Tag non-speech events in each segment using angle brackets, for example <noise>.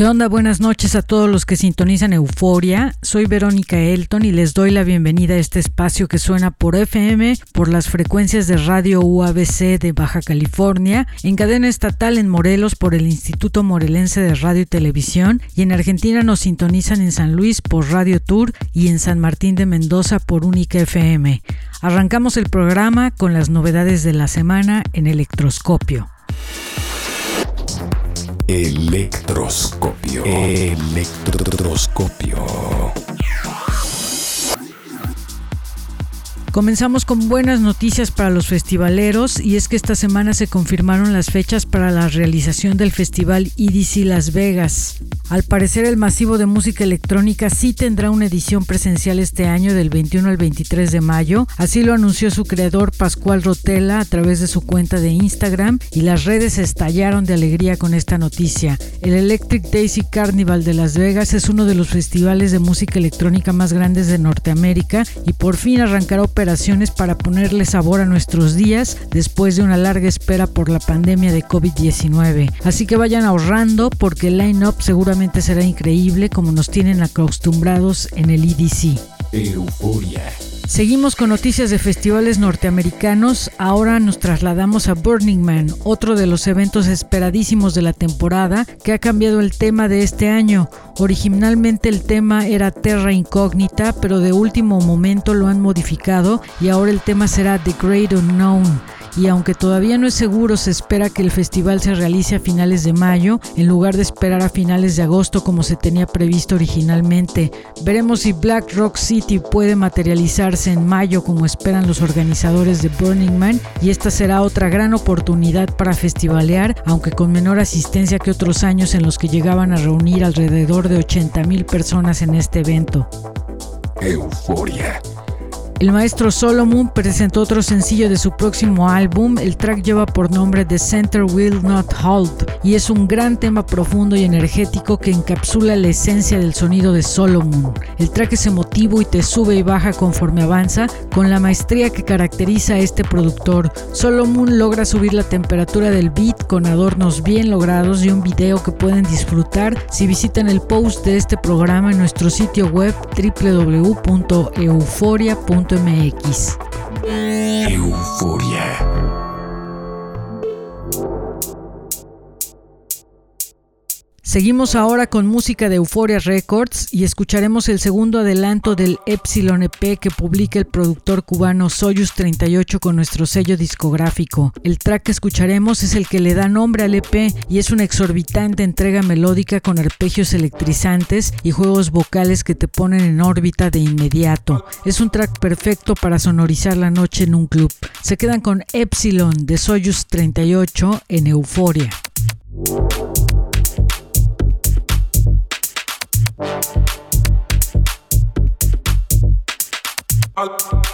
¿Qué onda? Buenas noches a todos los que sintonizan Euforia. Soy Verónica Elton y les doy la bienvenida a este espacio que suena por FM, por las frecuencias de Radio UABC de Baja California, en cadena estatal en Morelos por el Instituto Morelense de Radio y Televisión y en Argentina nos sintonizan en San Luis por Radio Tour y en San Martín de Mendoza por Única FM. Arrancamos el programa con las novedades de la semana en Electroscopio. Electroscopio. Electroscopio. Comenzamos con buenas noticias para los festivaleros y es que esta semana se confirmaron las fechas para la realización del festival EDC Las Vegas. Al parecer el masivo de música electrónica sí tendrá una edición presencial este año del 21 al 23 de mayo, así lo anunció su creador Pascual Rotela a través de su cuenta de Instagram y las redes estallaron de alegría con esta noticia. El Electric Daisy Carnival de Las Vegas es uno de los festivales de música electrónica más grandes de Norteamérica y por fin arrancará para ponerle sabor a nuestros días después de una larga espera por la pandemia de COVID-19. Así que vayan ahorrando porque el line-up seguramente será increíble como nos tienen acostumbrados en el EDC. Euforia. Seguimos con noticias de festivales norteamericanos. Ahora nos trasladamos a Burning Man, otro de los eventos esperadísimos de la temporada que ha cambiado el tema de este año. Originalmente el tema era Terra Incógnita, pero de último momento lo han modificado y ahora el tema será The Great Unknown y aunque todavía no es seguro, se espera que el festival se realice a finales de mayo en lugar de esperar a finales de agosto como se tenía previsto originalmente. Veremos si Black Rock City puede materializarse en mayo como esperan los organizadores de Burning Man y esta será otra gran oportunidad para festivalear, aunque con menor asistencia que otros años en los que llegaban a reunir alrededor de 80 mil personas en este evento. Euforia. El maestro Solomon presentó otro sencillo de su próximo álbum. El track lleva por nombre The Center Will Not Halt y es un gran tema profundo y energético que encapsula la esencia del sonido de Solomon. El track es emotivo y te sube y baja conforme avanza con la maestría que caracteriza a este productor. Solomon logra subir la temperatura del beat con adornos bien logrados y un video que pueden disfrutar si visitan el post de este programa en nuestro sitio web www.euforia.com mx Euforia. Seguimos ahora con música de Euphoria Records y escucharemos el segundo adelanto del Epsilon EP que publica el productor cubano Soyuz 38 con nuestro sello discográfico. El track que escucharemos es el que le da nombre al EP y es una exorbitante entrega melódica con arpegios electrizantes y juegos vocales que te ponen en órbita de inmediato. Es un track perfecto para sonorizar la noche en un club. Se quedan con Epsilon de Soyuz 38 en Euphoria. out.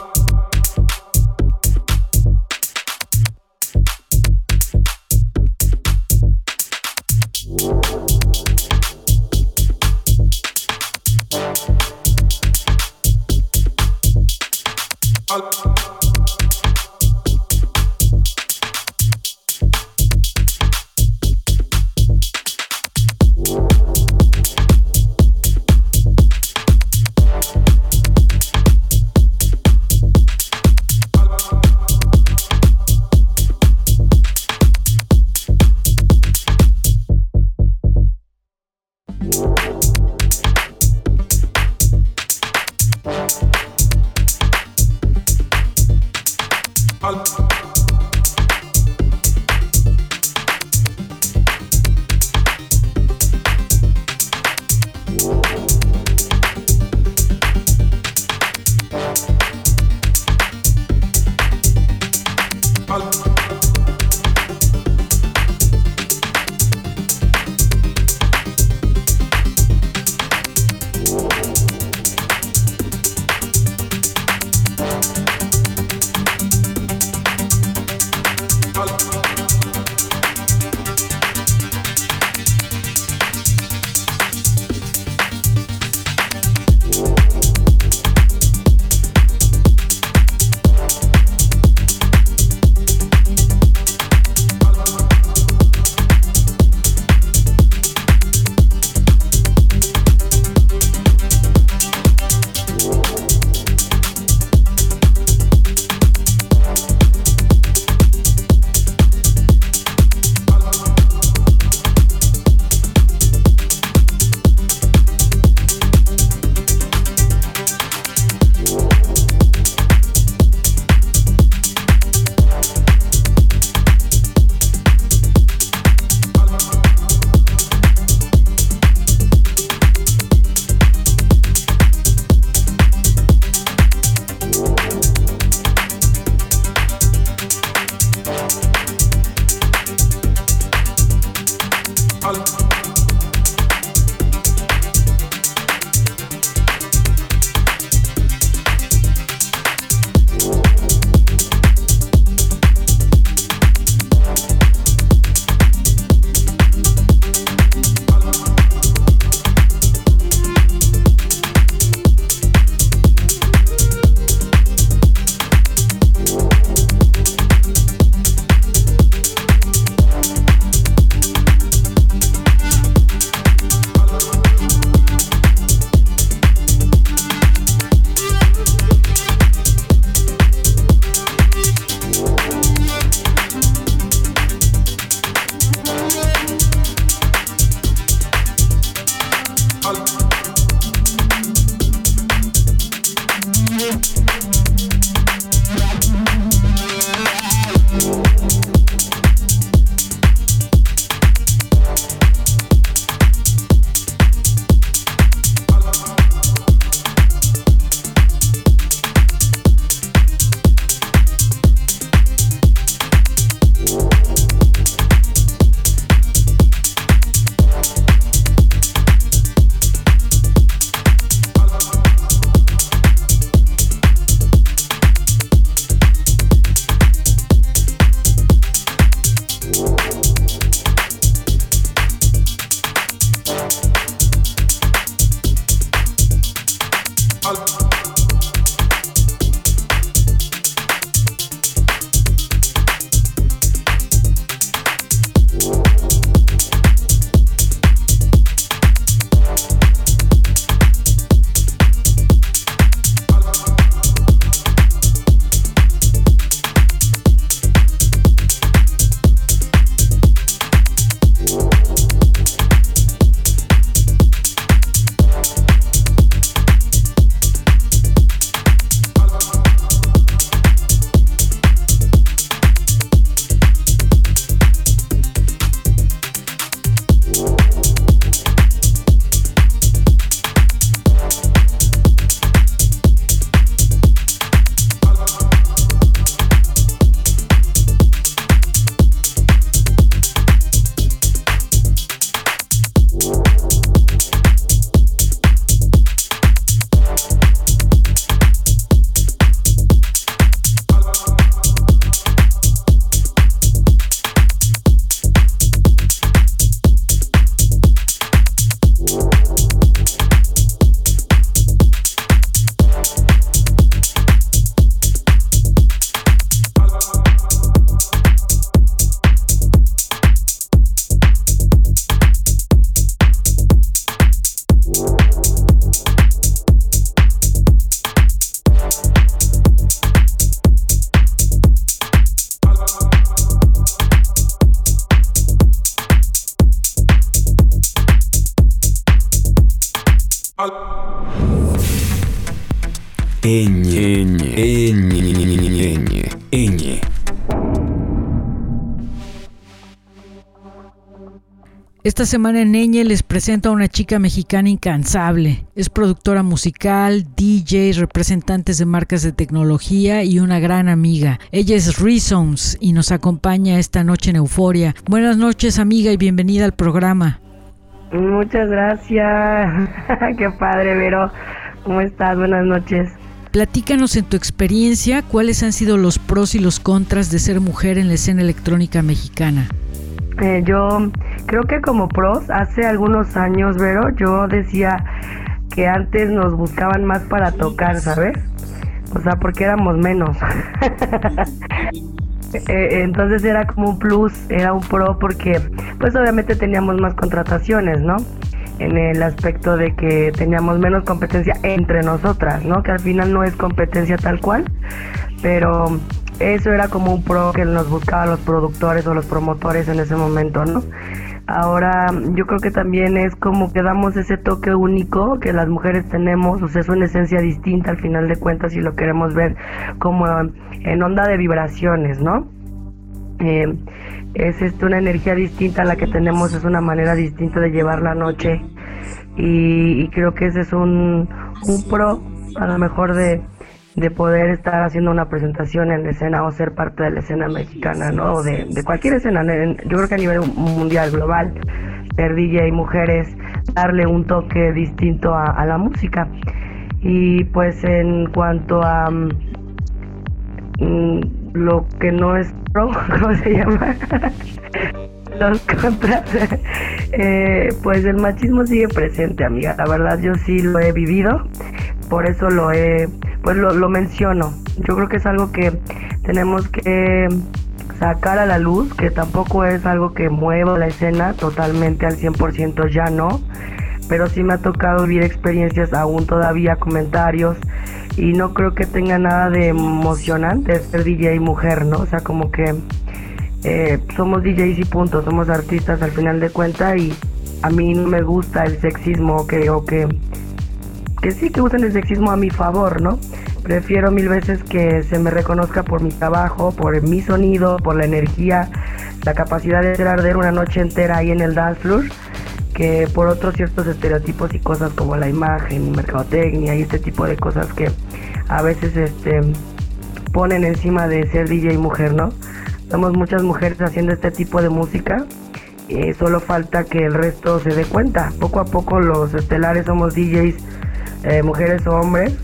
Esta semana en Eñe les presento a una chica mexicana incansable. Es productora musical, DJ, representantes de marcas de tecnología y una gran amiga. Ella es Reasons y nos acompaña esta noche en Euforia. Buenas noches amiga y bienvenida al programa. Muchas gracias. <laughs> Qué padre, Vero. ¿Cómo estás? Buenas noches. Platícanos en tu experiencia cuáles han sido los pros y los contras de ser mujer en la escena electrónica mexicana. Eh, yo creo que como pros, hace algunos años, Vero, yo decía que antes nos buscaban más para tocar, ¿sabes? O sea, porque éramos menos. <laughs> Eh, entonces era como un plus, era un pro porque pues obviamente teníamos más contrataciones, ¿no? En el aspecto de que teníamos menos competencia entre nosotras, ¿no? Que al final no es competencia tal cual, pero eso era como un pro que nos buscaban los productores o los promotores en ese momento, ¿no? Ahora yo creo que también es como que damos ese toque único que las mujeres tenemos, o sea, es una esencia distinta al final de cuentas y lo queremos ver como en onda de vibraciones, ¿no? Eh, es esto una energía distinta a la que tenemos, es una manera distinta de llevar la noche y, creo que ese es un, un pro a lo mejor de, de poder estar haciendo una presentación en la escena o ser parte de la escena mexicana, ¿no? O de, cualquier escena, yo creo que a nivel mundial, global, ser DJ, mujeres, darle un toque distinto a, la música. Y pues en cuanto a mm, lo que no es pro, <laughs> ¿cómo se llama? <laughs> Los contras, eh, pues el machismo sigue presente, amiga. La verdad yo sí lo he vivido, por eso lo he pues lo, lo menciono. Yo creo que es algo que tenemos que sacar a la luz, que tampoco es algo que mueva la escena totalmente al 100% ya no, pero sí me ha tocado vivir experiencias aún todavía, comentarios, y no creo que tenga nada de emocionante ser DJ mujer, ¿no? O sea, como que eh, somos DJs y punto, somos artistas al final de cuentas y a mí no me gusta el sexismo que, o que que sí que usen el sexismo a mi favor, ¿no? Prefiero mil veces que se me reconozca por mi trabajo, por mi sonido, por la energía, la capacidad de hacer arder una noche entera ahí en el dance floor, que por otros ciertos estereotipos y cosas como la imagen, mercadotecnia y este tipo de cosas que a veces este ponen encima de ser DJ mujer, ¿no? Somos muchas mujeres haciendo este tipo de música y solo falta que el resto se dé cuenta. Poco a poco los estelares somos DJs eh, mujeres o hombres.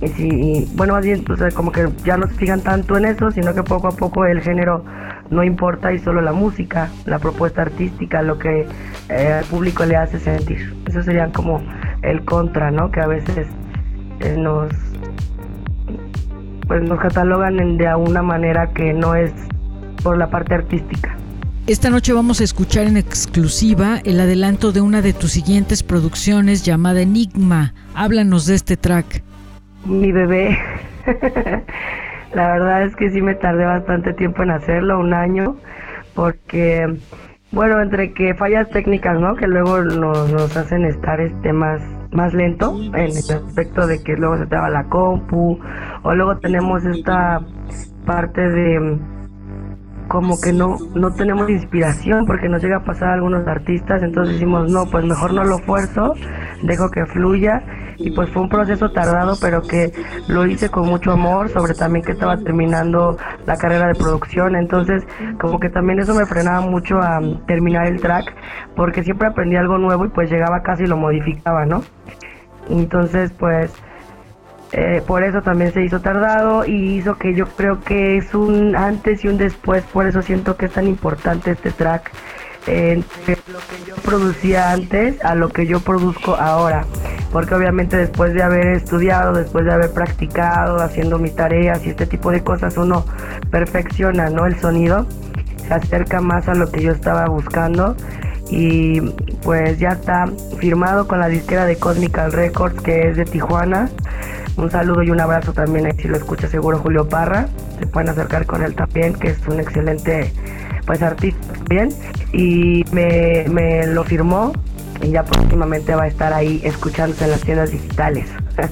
Y si, bueno, más bien, pues, como que ya no se fijan tanto en eso, sino que poco a poco el género no importa y solo la música, la propuesta artística, lo que eh, al público le hace sentir. Eso sería como el contra, ¿no? Que a veces eh, nos pues nos catalogan de una manera que no es por la parte artística. Esta noche vamos a escuchar en exclusiva el adelanto de una de tus siguientes producciones llamada Enigma. Háblanos de este track. Mi bebé. <laughs> La verdad es que sí me tardé bastante tiempo en hacerlo, un año, porque, bueno, entre que fallas técnicas, ¿no? Que luego nos, nos hacen estar este más, más lento, en el aspecto de que luego se traba la compu, o luego tenemos esta parte de como que no, no tenemos inspiración porque nos llega a pasar a algunos artistas, entonces decimos, no, pues mejor no lo fuerzo, dejo que fluya y pues fue un proceso tardado pero que lo hice con mucho amor, sobre también que estaba terminando la carrera de producción, entonces como que también eso me frenaba mucho a terminar el track porque siempre aprendí algo nuevo y pues llegaba casi y lo modificaba, ¿no? Entonces pues eh, por eso también se hizo tardado y hizo que yo creo que es un antes y un después, por eso siento que es tan importante este track, entre lo que yo producía antes a lo que yo produzco ahora, porque obviamente después de haber estudiado, después de haber practicado, haciendo mis tareas y este tipo de cosas, uno perfecciona ¿no? el sonido, se acerca más a lo que yo estaba buscando y pues ya está firmado con la disquera de Cosmical Records que es de Tijuana un saludo y un abrazo también, si lo escucha seguro Julio Parra, se pueden acercar con él también, que es un excelente pues artista también, y me, me lo firmó y ya próximamente va a estar ahí escuchándose en las tiendas digitales. <laughs>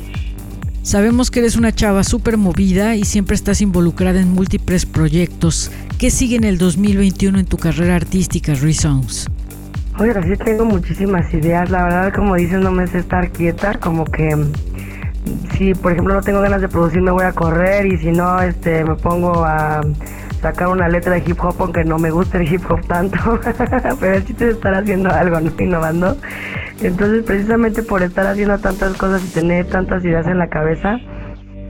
Sabemos que eres una chava súper movida y siempre estás involucrada en múltiples proyectos. ¿Qué sigue en el 2021 en tu carrera artística, Reasons? Oye, sí tengo muchísimas ideas. La verdad, como dices, no me sé estar quieta. Como que si por ejemplo no tengo ganas de producir me voy a correr y si no este me pongo a sacar una letra de hip hop aunque no me guste el hip hop tanto <laughs> pero el chiste es estar haciendo algo no innovando entonces precisamente por estar haciendo tantas cosas y tener tantas ideas en la cabeza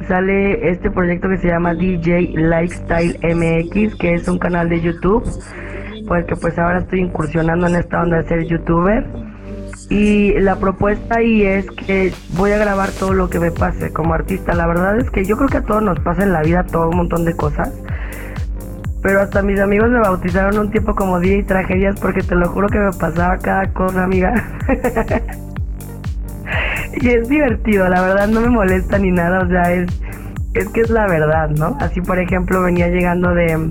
sale este proyecto que se llama DJ Lifestyle MX, que es un canal de YouTube, porque pues ahora estoy incursionando en esta onda de ser youtuber. Y la propuesta ahí es que voy a grabar todo lo que me pase como artista. La verdad es que yo creo que a todos nos pasa en la vida todo un montón de cosas. Pero hasta mis amigos me bautizaron un tiempo como día y tragedias porque te lo juro que me pasaba cada cosa, amiga. <laughs> y es divertido, la verdad no me molesta ni nada, o sea, es, es que es la verdad, ¿no? Así por ejemplo venía llegando de,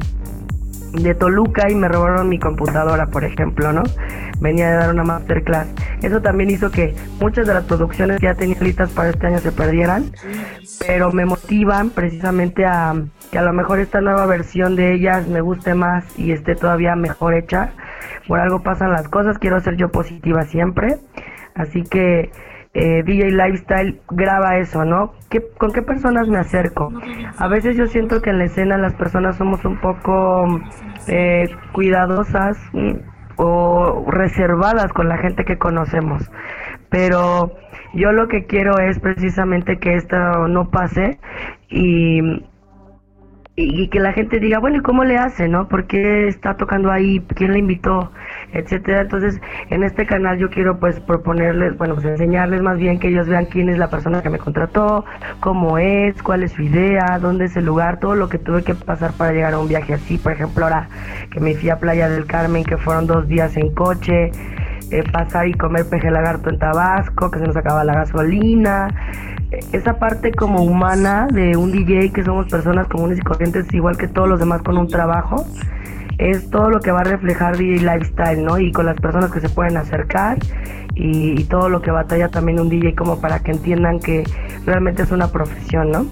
de Toluca y me robaron mi computadora, por ejemplo, ¿no? Venía de dar una masterclass. Eso también hizo que muchas de las producciones que ya tenía listas para este año se perdieran, pero me motivan precisamente a que a lo mejor esta nueva versión de ellas me guste más y esté todavía mejor hecha. Por algo pasan las cosas, quiero ser yo positiva siempre. Así que eh, DJ Lifestyle graba eso, ¿no? ¿Qué, ¿Con qué personas me acerco? A veces yo siento que en la escena las personas somos un poco eh, cuidadosas mm, o reservadas con la gente que conocemos. Pero yo lo que quiero es precisamente que esto no pase y y, que la gente diga, bueno, ¿y cómo le hace, no? ¿Por qué está tocando ahí? ¿Quién le invitó? Etcétera. Entonces, en este canal yo quiero pues proponerles, bueno, pues enseñarles más bien que ellos vean quién es la persona que me contrató, cómo es, cuál es su idea, dónde es el lugar, todo lo que tuve que pasar para llegar a un viaje así. Por ejemplo, ahora que me fui a Playa del Carmen, que fueron dos días en coche, eh, pasar y comer peje lagarto en Tabasco, que se nos acaba la gasolina, esa parte como humana de un DJ que somos personas comunes y corrientes igual que todos los demás con un trabajo es todo lo que va a reflejar DJ Lifestyle, ¿no? Y con las personas que se pueden acercar y, y todo lo que batalla también un DJ como para que entiendan que realmente es una profesión, ¿no?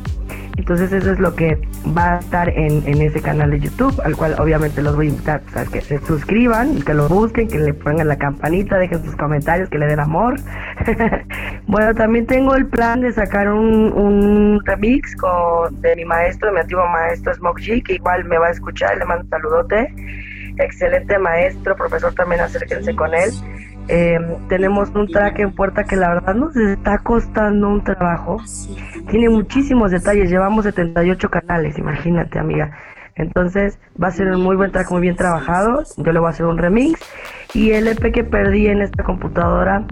Entonces eso es lo que va a estar en, ese canal de YouTube, al cual obviamente los voy a invitar a que se suscriban, que lo busquen, que le pongan la campanita, dejen sus comentarios, que le den amor. <laughs> bueno, también tengo el plan de sacar un, remix con, de mi maestro, mi antiguo maestro Smoke G, que igual me va a escuchar, le mando un saludote. Excelente maestro, profesor, también acérquense con él. Eh, tenemos un track en puerta que la verdad nos está costando un trabajo. Tiene muchísimos detalles, llevamos 78 canales, imagínate amiga. Entonces va a ser un muy buen track, muy bien trabajado. Yo le voy a hacer un remix. Y el EP que perdí en esta computadora,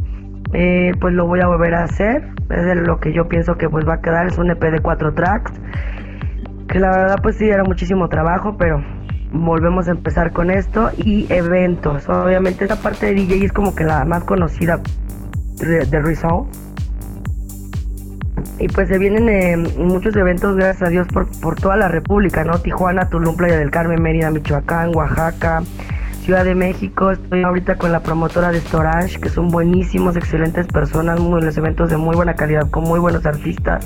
eh, pues lo voy a volver a hacer. Es de lo que yo pienso que pues va a quedar. Es un EP de cuatro tracks. Que la verdad pues sí era muchísimo trabajo, pero volvemos a empezar con esto y eventos. Obviamente esta parte de DJ es como que la más conocida de, de Y pues se vienen eh, muchos eventos, gracias a Dios, por, por toda la República, ¿no? Tijuana, Tulum, Playa del Carmen, Mérida, Michoacán, Oaxaca, Ciudad de México. Estoy ahorita con la promotora de Storage, que son buenísimos, excelentes personas, muy buenos eventos de muy buena calidad, con muy buenos artistas.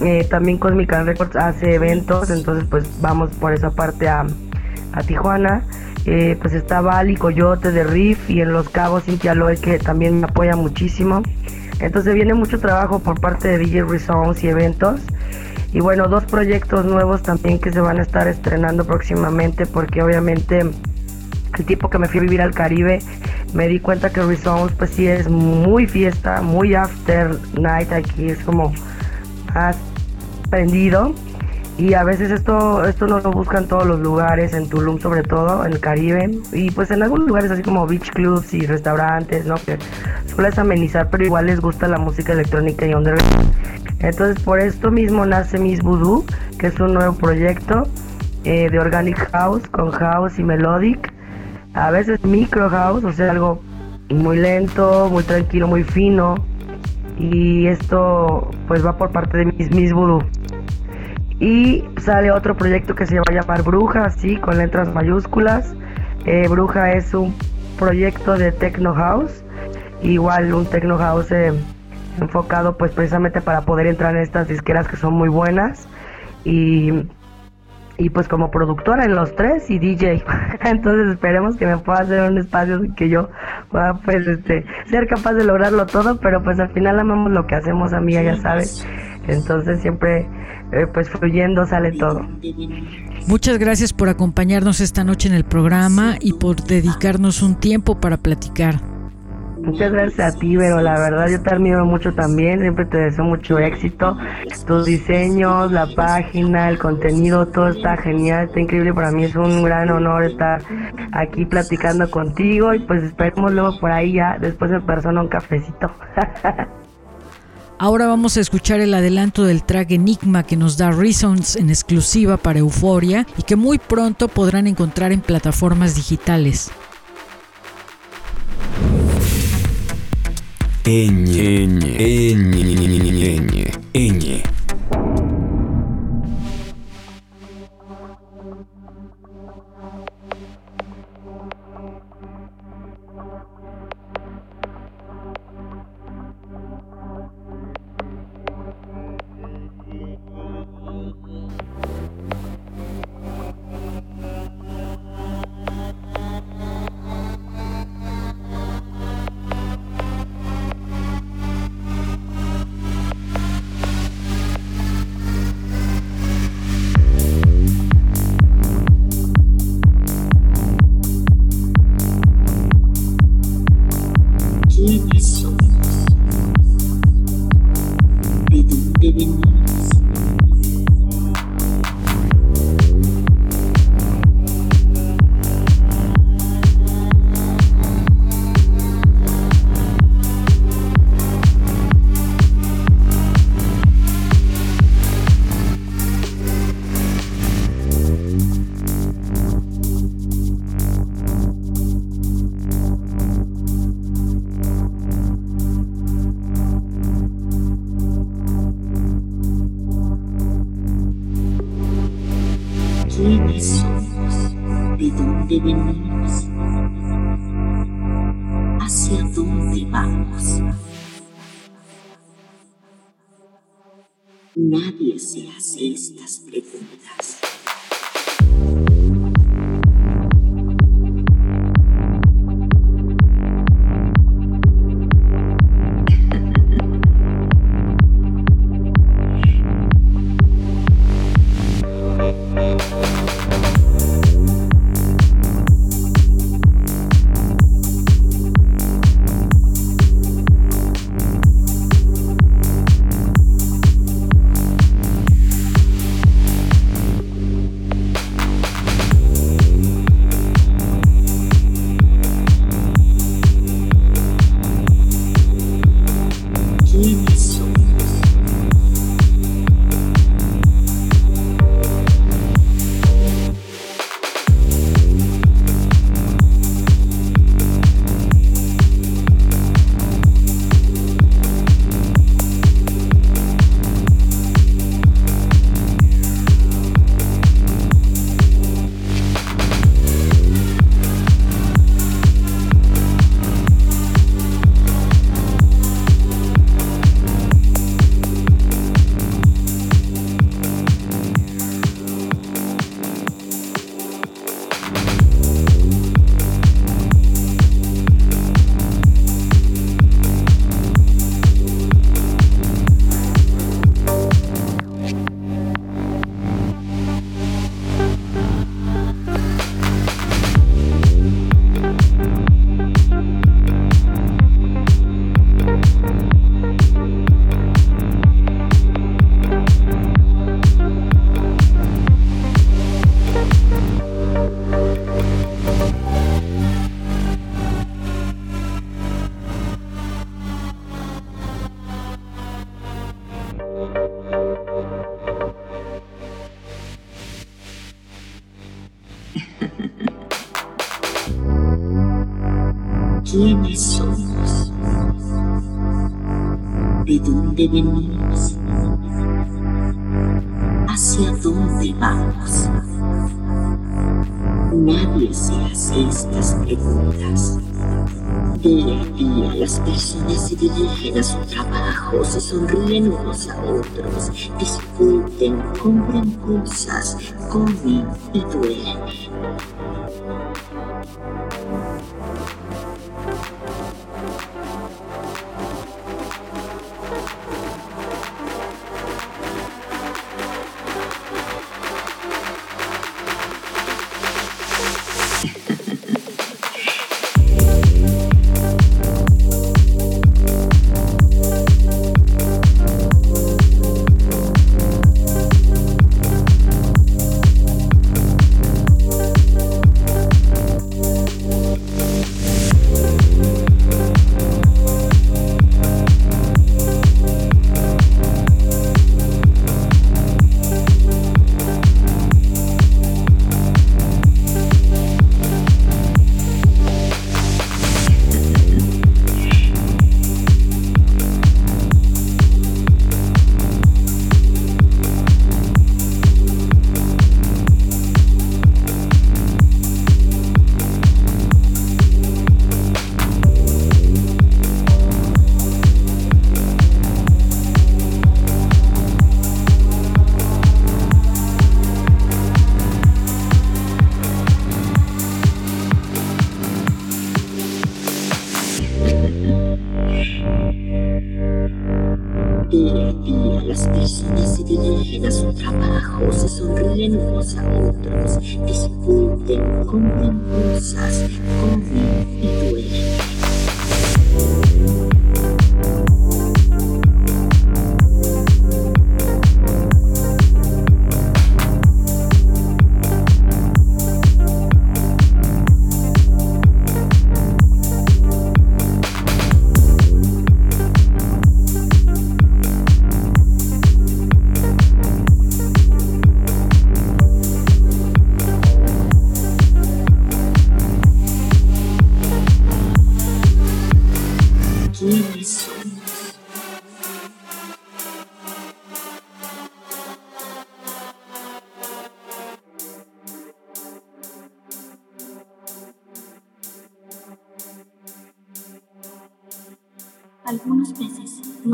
Eh, también Cosmic Records hace eventos, entonces pues vamos por esa parte a, Tijuana. Eh, pues está Bali, Coyote de Riff y en Los Cabos Cintia Loy que también me apoya muchísimo. Entonces viene mucho trabajo por parte de DJ Resounds y eventos. Y bueno, dos proyectos nuevos también que se van a estar estrenando próximamente porque obviamente el tiempo que me fui a vivir al Caribe me di cuenta que Resounds pues sí es muy fiesta, muy after night aquí, es como prendido. Y a veces esto esto no lo buscan todos los lugares en Tulum sobre todo en el Caribe. Y pues en algunos lugares así como beach clubs y restaurantes no que sueles amenizar pero igual les gusta la música electrónica y underground. Entonces por esto mismo nace Miss Voodoo que es un nuevo proyecto eh, de organic house con house y melodic. A veces micro house o sea algo muy lento muy tranquilo muy fino y esto pues va por parte de Miss, Miss Voodoo. Y sale otro proyecto que se va a llamar Bruja, así con letras mayúsculas. Eh, Bruja es un proyecto de Techno House, igual un Techno House eh, enfocado pues precisamente para poder entrar en estas disqueras que son muy buenas y y pues como productora en los tres y DJ. <laughs> Entonces esperemos que me pueda hacer un espacio que yo pueda pues este ser capaz de lograrlo todo, pero pues al final amamos lo que hacemos, amiga, ya sabes. Entonces siempre eh, pues fluyendo sale todo. Muchas gracias por acompañarnos esta noche en el programa y por dedicarnos un tiempo para platicar. Muchas gracias a ti, pero la verdad yo te admiro mucho también, siempre te deseo mucho éxito. Tus diseños, la página, el contenido, todo está genial, está increíble. Para mí es un gran honor estar aquí platicando contigo y pues esperemos luego por ahí ya, después en persona un cafecito. <laughs> Ahora vamos a escuchar el adelanto del track Enigma que nos da Reasons en exclusiva para Euforia y que muy pronto podrán encontrar en plataformas digitales. Энни. Энни. Энни. Энни. Энни. Venimos? ¿Hacia dónde vamos? Nadie se hace estas preguntas. Día a día las personas se dirigen a su trabajo, se sonríen unos a otros, discuten, compran cosas, comen y duermen.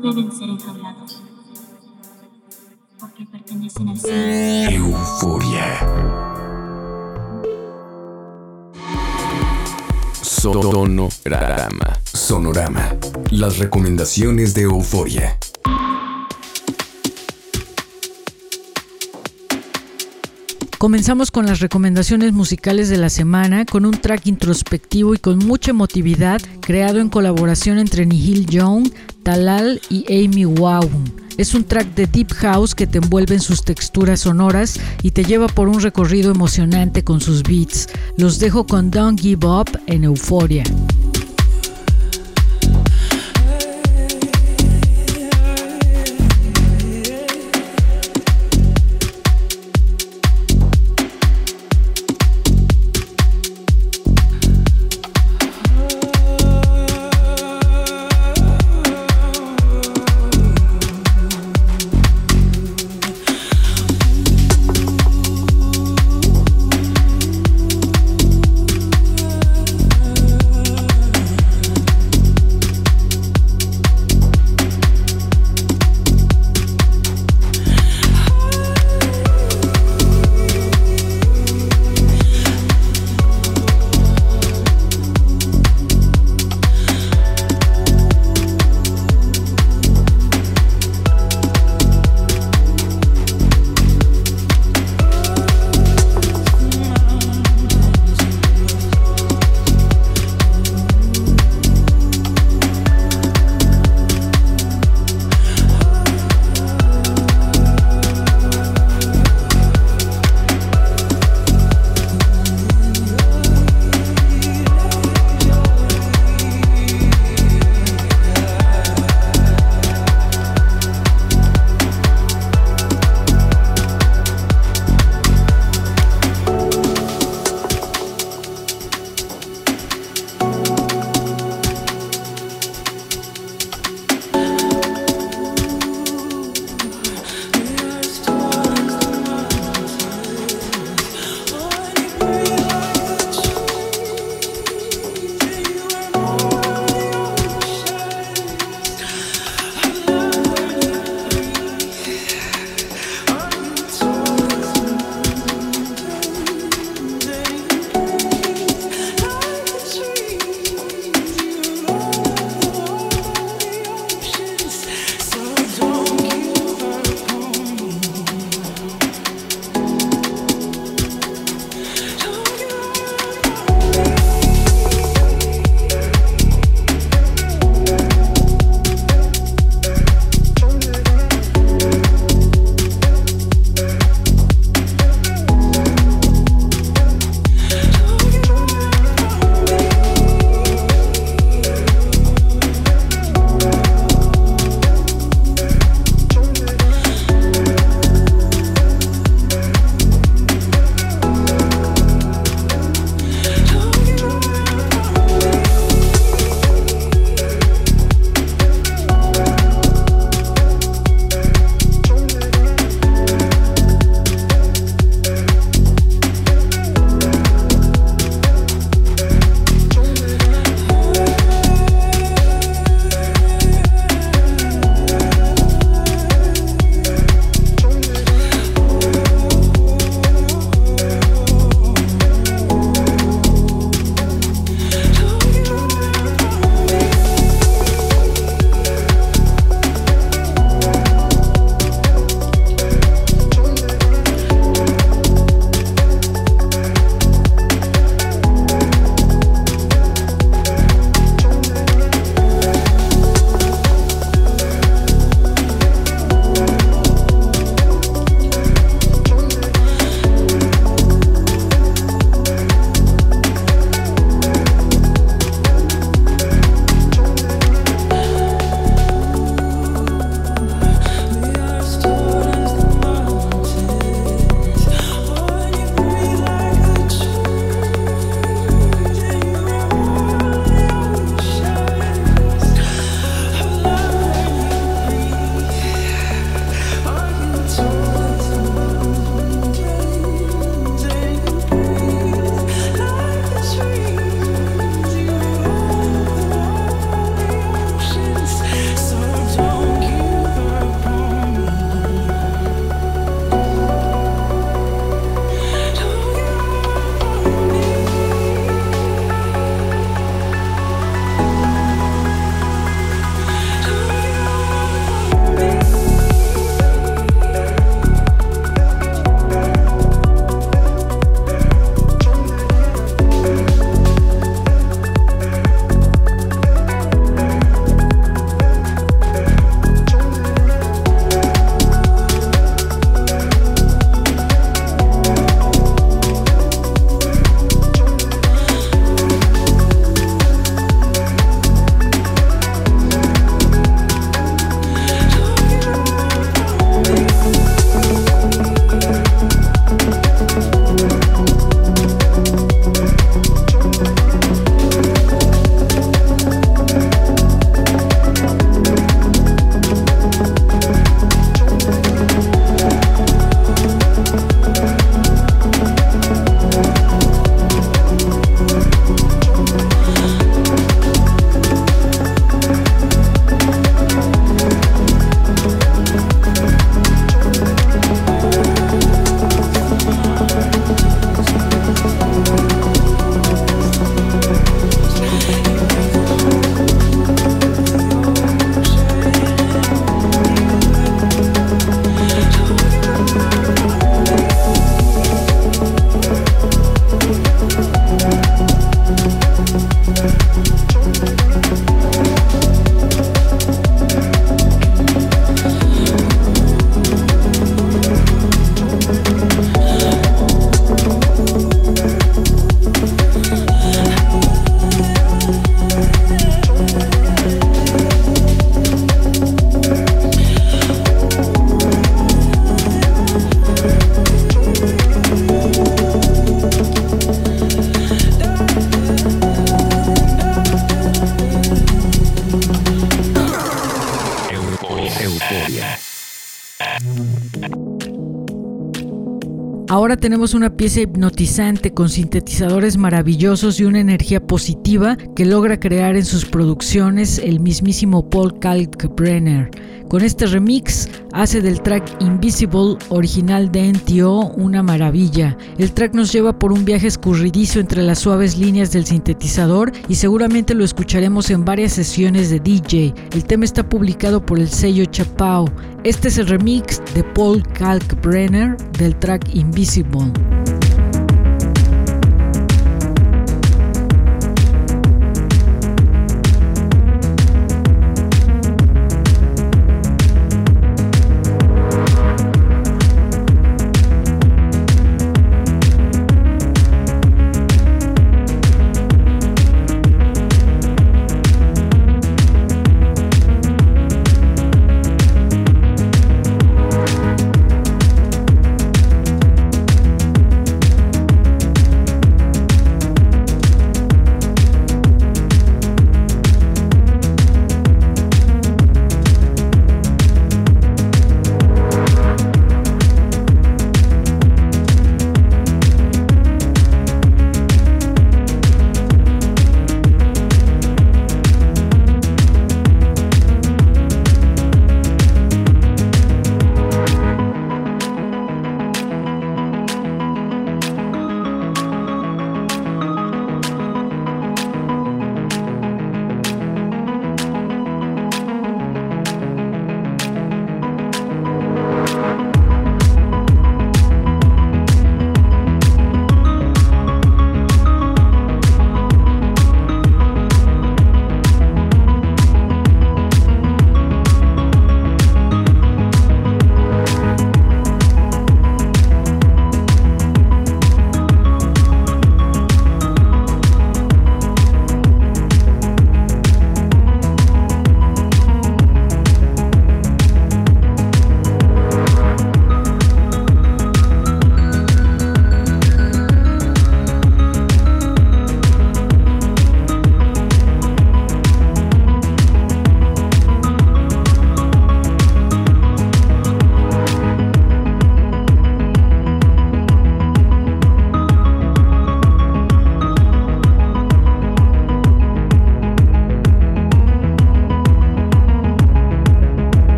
No deben ser enjaulados porque pertenecen al cielo. Euforia. Sonorama. Sonorama. Las recomendaciones de Euforia. Comenzamos con las recomendaciones musicales de la semana, con un track introspectivo y con mucha emotividad, creado en colaboración entre Nihil Young, Talal y Amy Waun. Es un track de Deep House que te envuelve en sus texturas sonoras y te lleva por un recorrido emocionante con sus beats. Los dejo con Don't Give Up en Euforia. Ahora tenemos una pieza hipnotizante con sintetizadores maravillosos y una energía positiva que logra crear en sus producciones el mismísimo Paul Kalkbrenner. Con este remix hace del track Invisible original de NTO una maravilla. El track nos lleva por un viaje escurridizo entre las suaves líneas del sintetizador y seguramente lo escucharemos en varias sesiones de DJ. El tema está publicado por el sello Chapao. Este es el remix de Paul Kalkbrenner del track Invisible.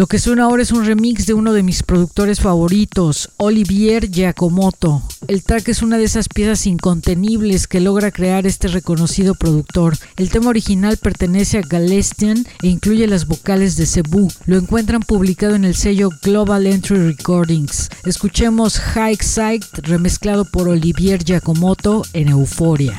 Lo que suena ahora es un remix de uno de mis productores favoritos, Olivier Giacomotto. El track es una de esas piezas incontenibles que logra crear este reconocido productor. El tema original pertenece a Galestian e incluye las vocales de Cebu. Lo encuentran publicado en el sello Global Entry Recordings. Escuchemos High Sight remezclado por Olivier Giacomotto en. Euforia.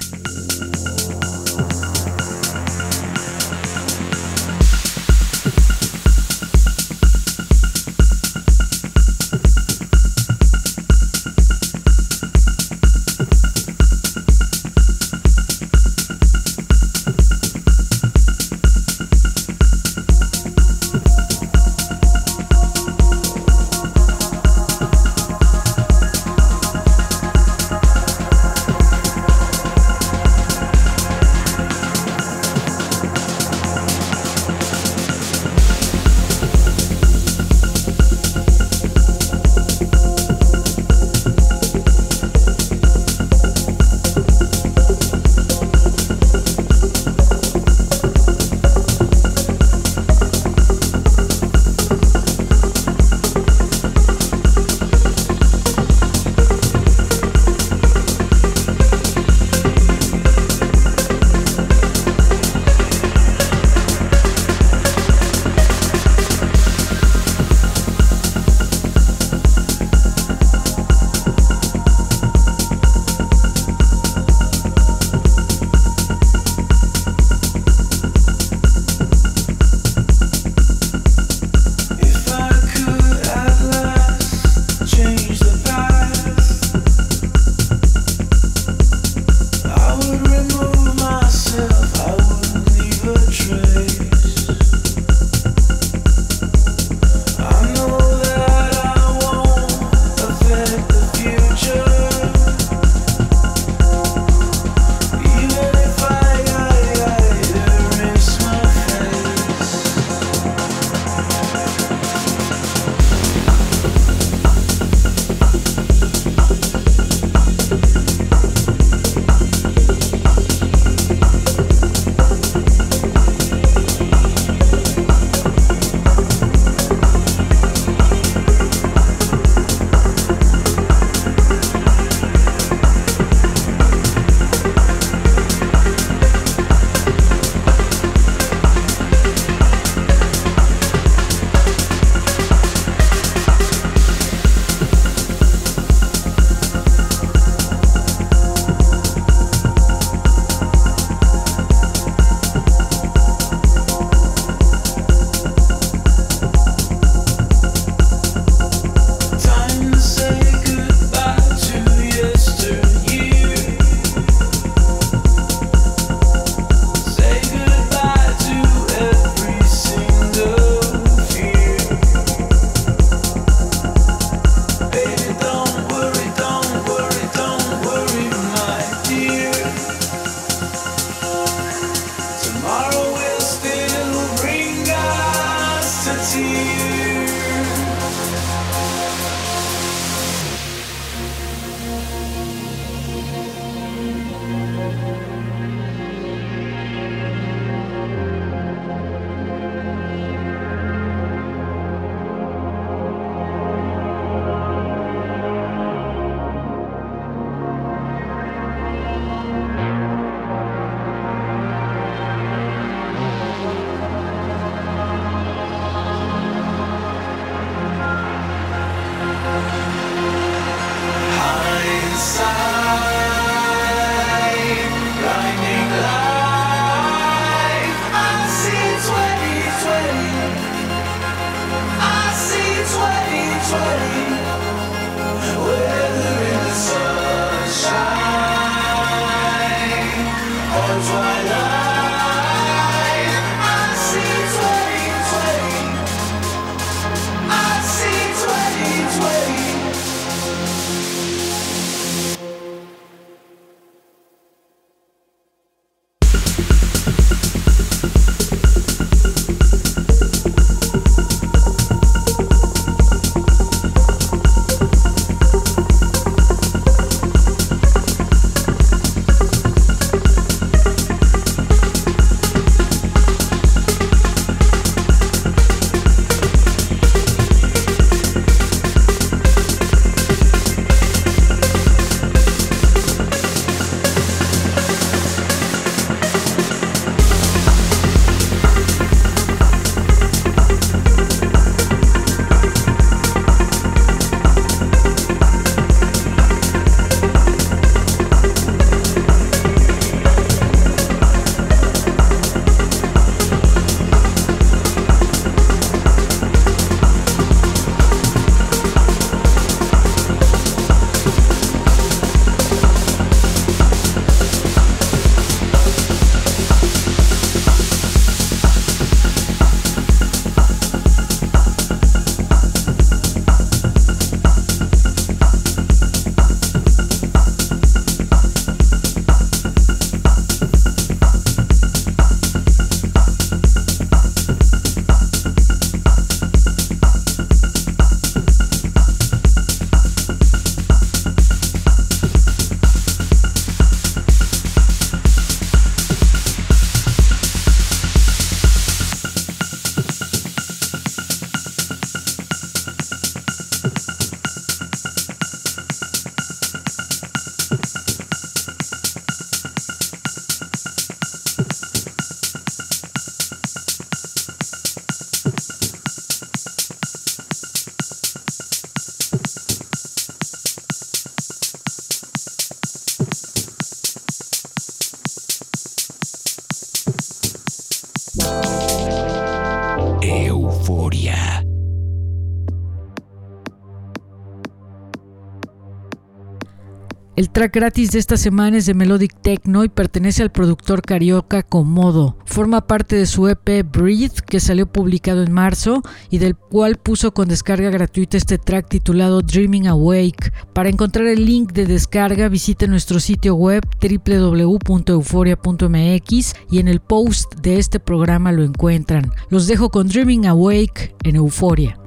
Track gratis de esta semana es de Melodic Techno y pertenece al productor carioca Comodo. Forma parte de su EP Breathe, que salió publicado en marzo y del cual puso con descarga gratuita este track titulado Dreaming Awake. Para encontrar el link de descarga, visite nuestro sitio web www.euforia.mx y en el post de este programa lo encuentran. Los dejo con Dreaming Awake en Euforia.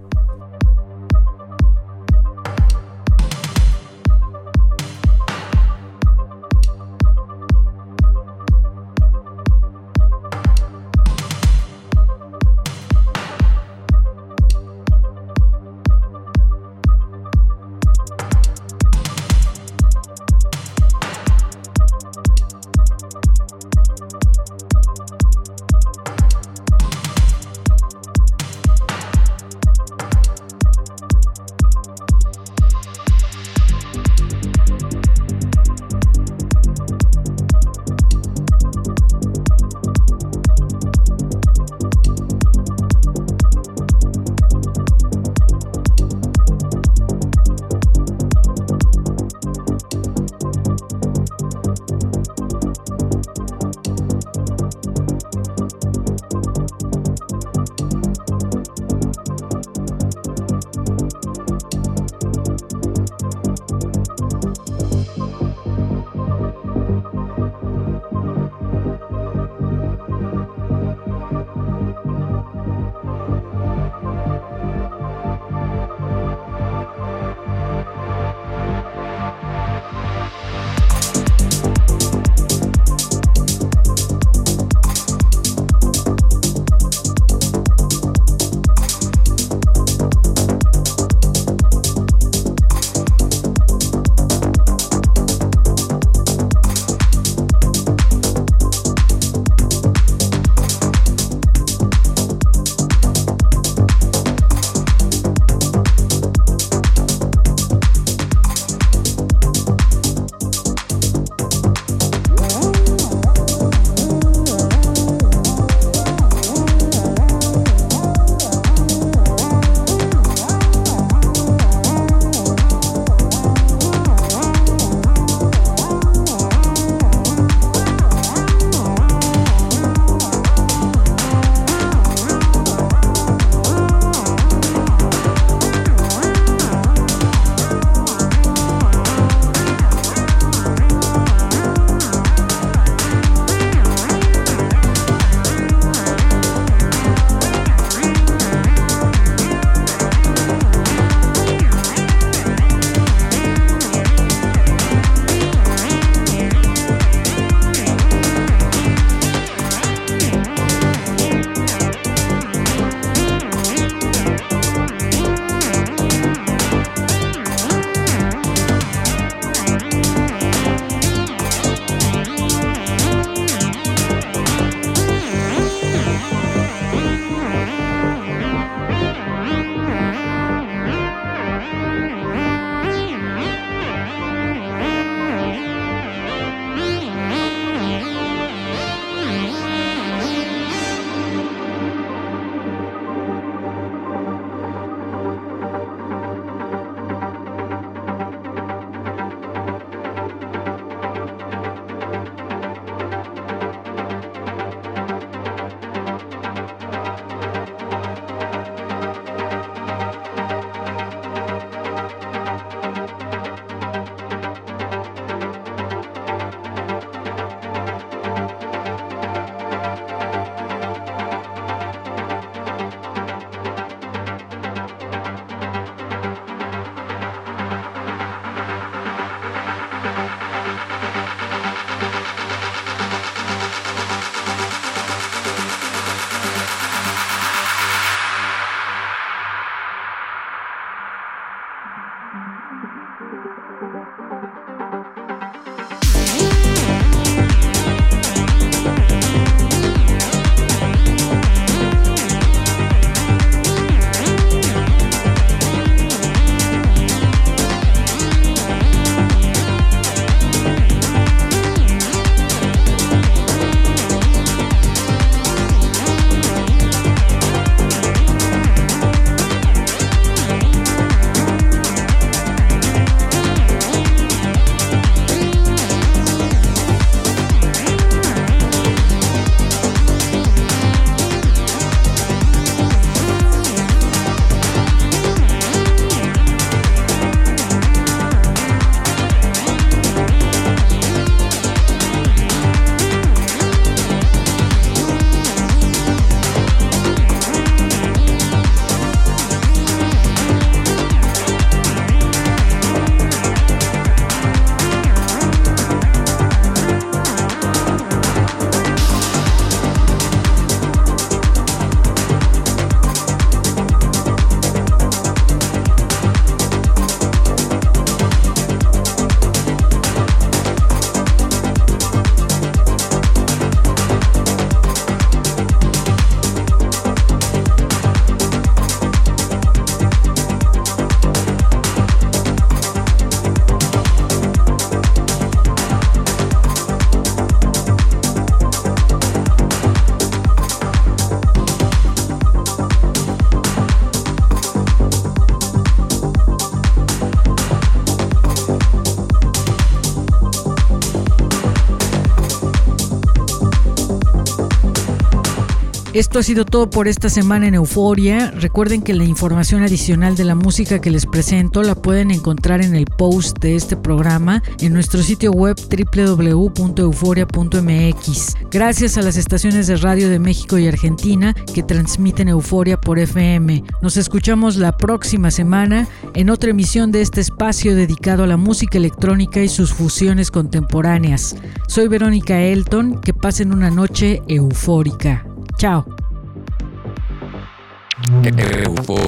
Esto ha sido todo por esta semana en Euforia. Recuerden que la información adicional de la música que les presento la pueden encontrar en el post de este programa en nuestro sitio web www.euforia.mx. Gracias a las estaciones de radio de México y Argentina que transmiten Euforia por FM. Nos escuchamos la próxima semana en otra emisión de este espacio dedicado a la música electrónica y sus fusiones contemporáneas. Soy Verónica Elton, que pasen una noche eufórica. Chao.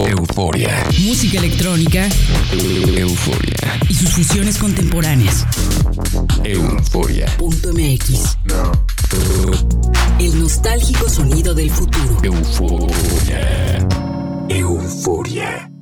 euforia. Música electrónica. Euforia. Y sus fusiones contemporáneas. Euforia. MX. El nostálgico sonido del futuro. Euforia. Euforia.